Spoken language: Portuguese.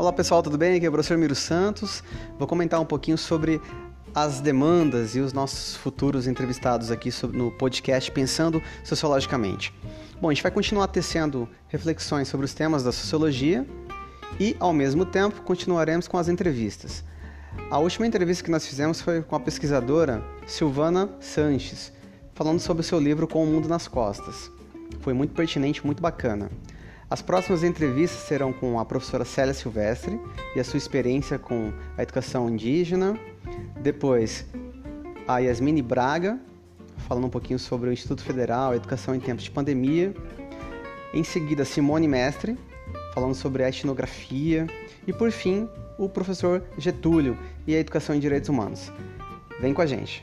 Olá pessoal, tudo bem? Aqui é o professor Miro Santos. Vou comentar um pouquinho sobre as demandas e os nossos futuros entrevistados aqui no podcast Pensando Sociologicamente. Bom, a gente vai continuar tecendo reflexões sobre os temas da sociologia e, ao mesmo tempo, continuaremos com as entrevistas. A última entrevista que nós fizemos foi com a pesquisadora Silvana Sanches, falando sobre o seu livro Com o Mundo nas Costas. Foi muito pertinente, muito bacana. As próximas entrevistas serão com a professora Célia Silvestre e a sua experiência com a educação indígena. Depois, a Yasmine Braga, falando um pouquinho sobre o Instituto Federal, Educação em Tempos de Pandemia. Em seguida, Simone Mestre, falando sobre a etnografia. E por fim, o professor Getúlio e a Educação em Direitos Humanos. Vem com a gente!